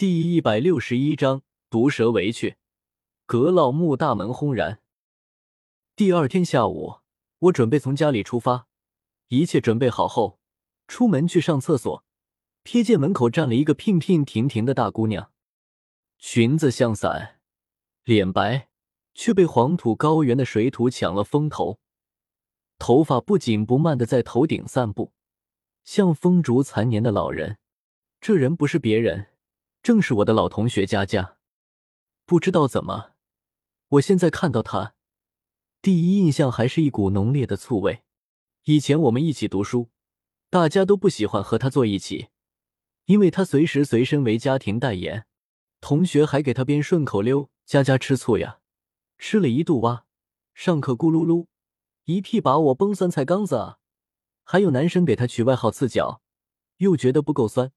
第一百六十一章毒蛇围去，阁老墓大门轰然。第二天下午，我准备从家里出发，一切准备好后，出门去上厕所，瞥见门口站了一个娉娉婷婷的大姑娘，裙子像伞，脸白，却被黄土高原的水土抢了风头，头发不紧不慢的在头顶散布，像风烛残年的老人。这人不是别人。正是我的老同学佳佳，不知道怎么，我现在看到他，第一印象还是一股浓烈的醋味。以前我们一起读书，大家都不喜欢和他坐一起，因为他随时随身为家庭代言。同学还给他编顺口溜：“佳佳吃醋呀，吃了一肚蛙；上课咕噜噜，一屁把我崩酸菜缸子啊。”还有男生给他取外号“刺脚”，又觉得不够酸，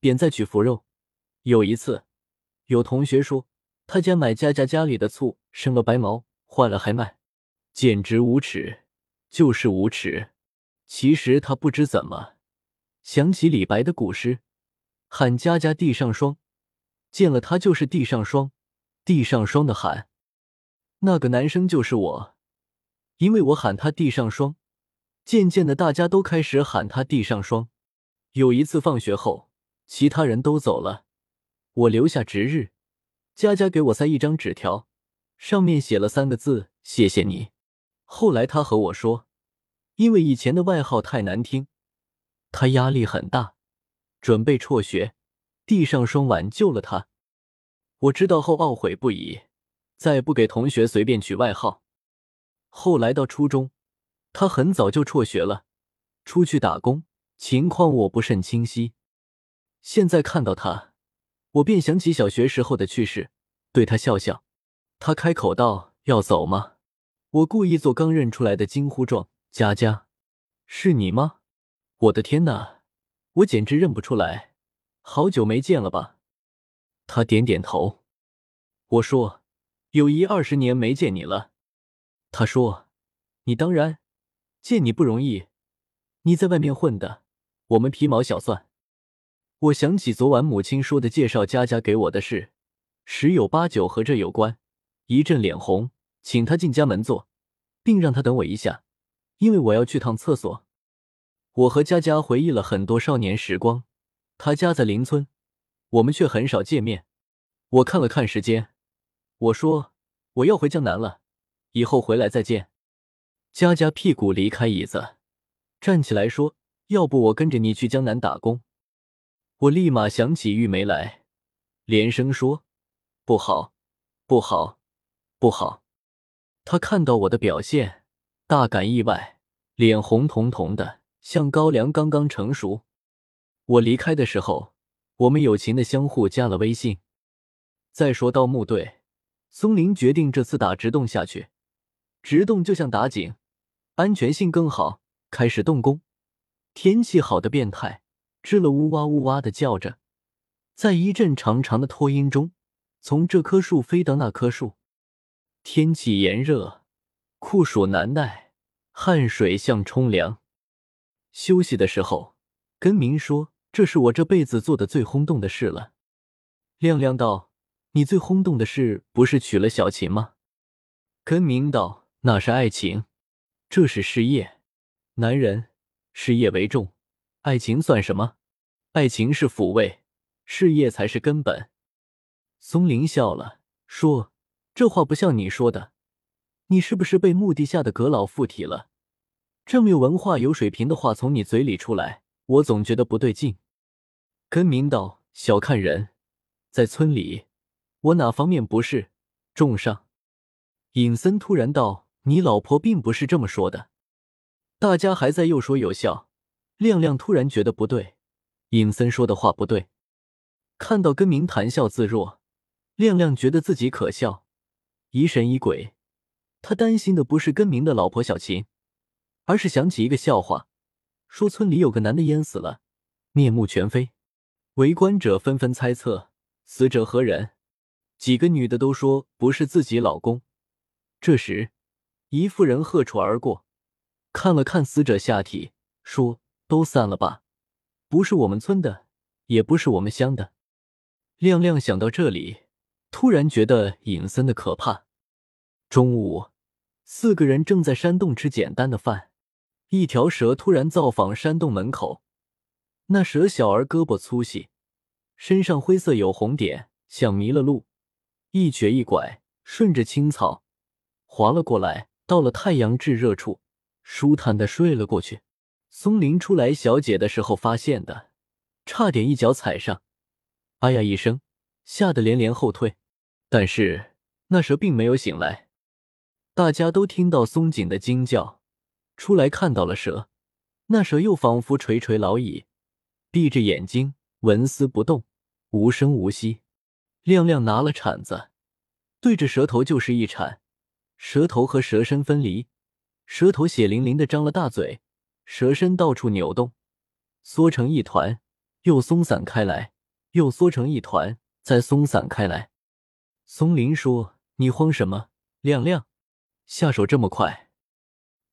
便再取“腐肉”。有一次，有同学说他家买佳佳家里的醋生了白毛，坏了还卖，简直无耻，就是无耻。其实他不知怎么想起李白的古诗，喊佳佳地上霜，见了他就是地上霜，地上霜的喊。那个男生就是我，因为我喊他地上霜，渐渐的大家都开始喊他地上霜。有一次放学后，其他人都走了。我留下值日，佳佳给我塞一张纸条，上面写了三个字：“谢谢你。”后来他和我说，因为以前的外号太难听，他压力很大，准备辍学。地上霜挽救了他。我知道后懊悔不已，再不给同学随便取外号。后来到初中，他很早就辍学了，出去打工，情况我不甚清晰。现在看到他。我便想起小学时候的趣事，对他笑笑。他开口道：“要走吗？”我故意做刚认出来的惊呼状：“佳佳，是你吗？”我的天哪，我简直认不出来，好久没见了吧？他点点头。我说：“有一二十年没见你了。”他说：“你当然，见你不容易，你在外面混的，我们皮毛小算。”我想起昨晚母亲说的介绍佳佳给我的事，十有八九和这有关，一阵脸红，请他进家门坐，并让他等我一下，因为我要去趟厕所。我和佳佳回忆了很多少年时光，他家在邻村，我们却很少见面。我看了看时间，我说我要回江南了，以后回来再见。佳佳屁股离开椅子，站起来说：“要不我跟着你去江南打工？”我立马想起玉梅来，连声说：“不好，不好，不好！”他看到我的表现，大感意外，脸红彤彤的，像高粱刚刚成熟。我离开的时候，我们友情的相互加了微信。再说到墓队，松林决定这次打直洞下去，直洞就像打井，安全性更好。开始动工，天气好的变态。吱了呜哇呜哇的叫着，在一阵长长的拖音中，从这棵树飞到那棵树。天气炎热，酷暑难耐，汗水像冲凉。休息的时候，根明说：“这是我这辈子做的最轰动的事了。”亮亮道：“你最轰动的事不是娶了小琴吗？”根明道：“那是爱情，这是事业。男人，事业为重。”爱情算什么？爱情是抚慰，事业才是根本。松林笑了，说：“这话不像你说的，你是不是被墓地下的阁老附体了？这么有文化、有水平的话从你嘴里出来，我总觉得不对劲。”根明道：“小看人，在村里，我哪方面不是重上？”尹森突然道：“你老婆并不是这么说的。”大家还在又说又笑。亮亮突然觉得不对，尹森说的话不对。看到根明谈笑自若，亮亮觉得自己可笑，疑神疑鬼。他担心的不是根明的老婆小琴，而是想起一个笑话，说村里有个男的淹死了，面目全非。围观者纷纷猜测死者何人，几个女的都说不是自己老公。这时，一妇人喝楚而过，看了看死者下体，说。都散了吧，不是我们村的，也不是我们乡的。亮亮想到这里，突然觉得隐森的可怕。中午，四个人正在山洞吃简单的饭，一条蛇突然造访山洞门口。那蛇小儿胳膊粗细，身上灰色有红点，像迷了路，一瘸一拐，顺着青草滑了过来，到了太阳炙热处，舒坦的睡了过去。松林出来小解的时候发现的，差点一脚踩上，哎呀一声，吓得连连后退。但是那蛇并没有醒来，大家都听到松井的惊叫，出来看到了蛇，那蛇又仿佛垂垂老矣。闭着眼睛，纹丝不动，无声无息。亮亮拿了铲子，对着蛇头就是一铲，蛇头和蛇身分离，蛇头血淋淋的张了大嘴，蛇身到处扭动，缩成一团，又松散开来，又缩成一团，再松散开来。松林说：“你慌什么，亮亮？下手这么快？”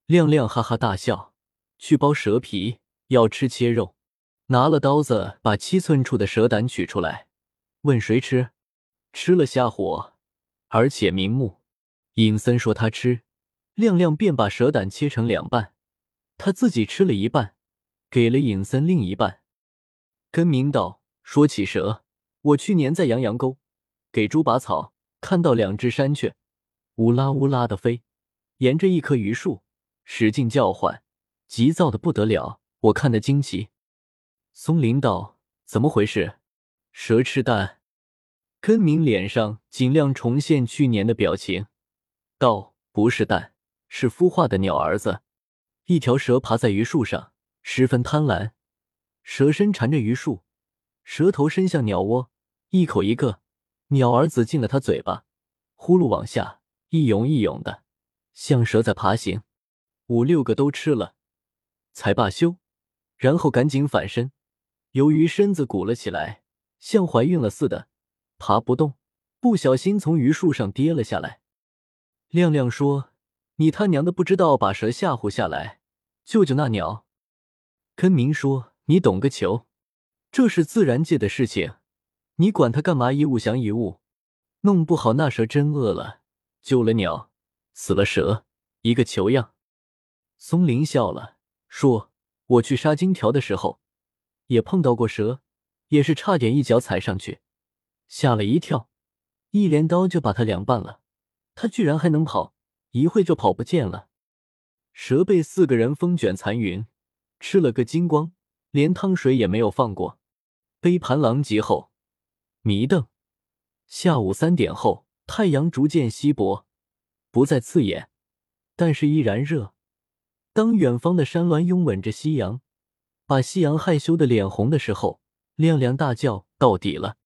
亮亮哈哈大笑，去剥蛇皮，要吃切肉。拿了刀子，把七寸处的蛇胆取出来，问谁吃？吃了下火，而且明目。尹森说他吃，亮亮便把蛇胆切成两半，他自己吃了一半，给了尹森另一半。根明道：“说起蛇，我去年在阳阳沟给猪拔草，看到两只山雀，乌拉乌拉的飞，沿着一棵榆树使劲叫唤，急躁的不得了，我看得惊奇。”松林道：“怎么回事？蛇吃蛋？”根明脸上尽量重现去年的表情，道：“不是蛋，是孵化的鸟儿子。一条蛇爬在榆树上，十分贪婪。蛇身缠着榆树，蛇头伸向鸟窝，一口一个鸟儿子进了它嘴巴，呼噜往下一涌一涌的，像蛇在爬行。五六个都吃了，才罢休，然后赶紧反身。”由于身子鼓了起来，像怀孕了似的，爬不动，不小心从榆树上跌了下来。亮亮说：“你他娘的不知道把蛇吓唬下来，救救那鸟。”根明说：“你懂个球，这是自然界的事情，你管他干嘛？一物降一物，弄不好那蛇真饿了，救了鸟，死了蛇，一个球样。”松林笑了，说：“我去杀金条的时候。”也碰到过蛇，也是差点一脚踩上去，吓了一跳，一镰刀就把它凉拌了。它居然还能跑，一会就跑不见了。蛇被四个人风卷残云，吃了个精光，连汤水也没有放过。杯盘狼藉后，迷瞪。下午三点后，太阳逐渐稀薄，不再刺眼，但是依然热。当远方的山峦拥吻着夕阳。把夕阳害羞的脸红的时候，亮亮大叫：“到底了！”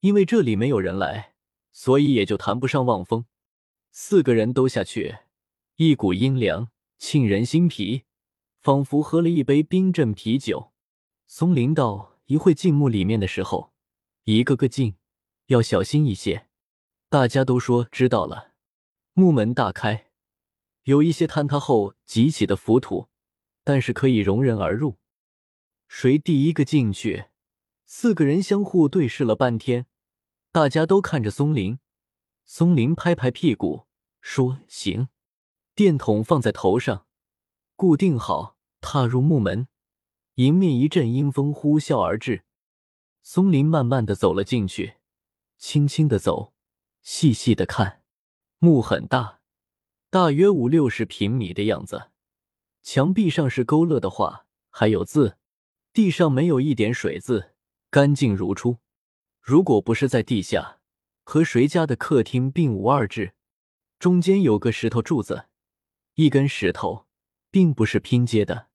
因为这里没有人来，所以也就谈不上望风。四个人都下去，一股阴凉沁人心脾，仿佛喝了一杯冰镇啤酒。松林道：“一会进墓里面的时候，一个个进，要小心一些。”大家都说知道了。墓门大开，有一些坍塌后积起的浮土，但是可以容人而入。谁第一个进去？四个人相互对视了半天，大家都看着松林。松林拍拍屁股说：“行。”电筒放在头上，固定好，踏入木门。迎面一阵阴风呼啸而至，松林慢慢的走了进去，轻轻的走，细细的看。墓很大，大约五六十平米的样子。墙壁上是勾勒的画，还有字。地上没有一点水渍，干净如初。如果不是在地下，和谁家的客厅并无二致。中间有个石头柱子，一根石头，并不是拼接的。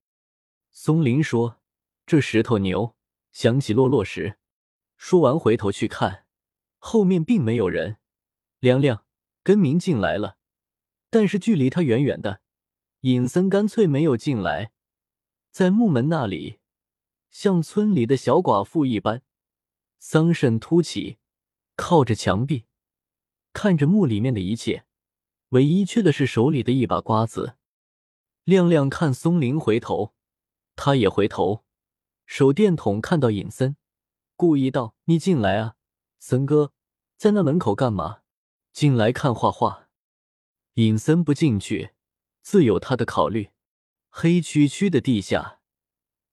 松林说：“这石头牛。”想起落落时。说完回头去看，后面并没有人。亮亮、根明进来了，但是距离他远远的。尹森干脆没有进来，在木门那里。像村里的小寡妇一般，桑葚凸起，靠着墙壁，看着墓里面的一切。唯一缺的是手里的一把瓜子。亮亮看松林回头，他也回头。手电筒看到尹森，故意道：“你进来啊，森哥在那门口干嘛？进来看画画。尹森不进去，自有他的考虑。黑黢黢的地下，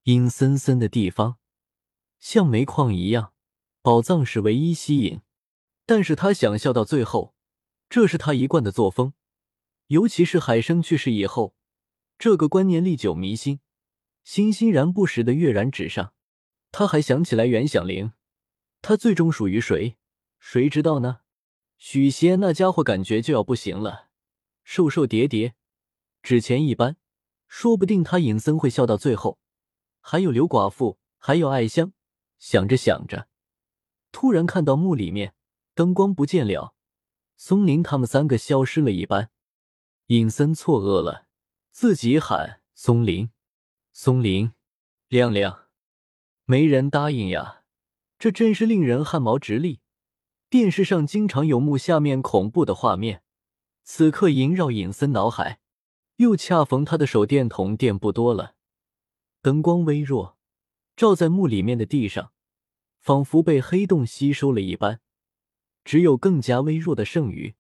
阴森森的地方，像煤矿一样，宝藏是唯一吸引。但是他想笑到最后，这是他一贯的作风。尤其是海生去世以后，这个观念历久弥新，欣欣然不时的跃然纸上。他还想起来袁响铃，他最终属于谁？谁知道呢？许仙那家伙感觉就要不行了，瘦瘦叠叠，纸钱一般，说不定他尹森会笑到最后。还有刘寡妇，还有艾香。想着想着，突然看到墓里面灯光不见了，松林他们三个消失了一般。尹森错愕了，自己喊：“松林，松林，亮亮！”没人答应呀，这真是令人汗毛直立。电视上经常有墓下面恐怖的画面，此刻萦绕尹森脑海。又恰逢他的手电筒电不多了，灯光微弱，照在墓里面的地上，仿佛被黑洞吸收了一般，只有更加微弱的剩余。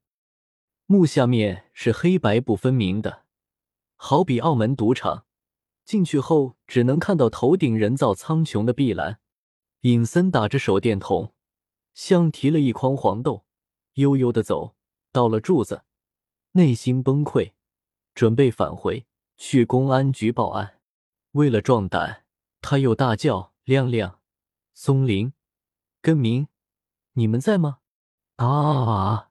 墓下面是黑白不分明的，好比澳门赌场，进去后只能看到头顶人造苍穹的碧蓝。尹森打着手电筒，像提了一筐黄豆，悠悠的走到了柱子，内心崩溃，准备返回去公安局报案。为了壮胆，他又大叫：“亮亮，松林，根明，你们在吗？”啊！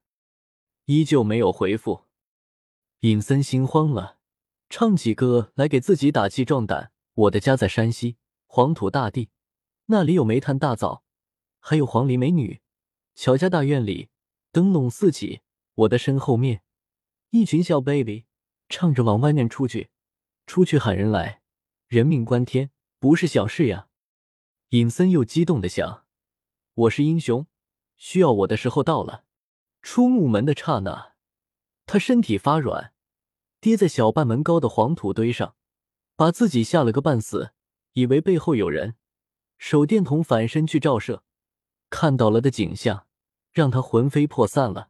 依旧没有回复，尹森心慌了，唱起歌来给自己打气壮胆。我的家在山西黄土大地，那里有煤炭大枣，还有黄鹂美女。乔家大院里灯笼四起，我的身后面一群小 baby 唱着往外面出去，出去喊人来，人命关天，不是小事呀。尹森又激动的想：我是英雄，需要我的时候到了。出木门的刹那，他身体发软，跌在小半门高的黄土堆上，把自己吓了个半死，以为背后有人。手电筒反身去照射，看到了的景象让他魂飞魄散了。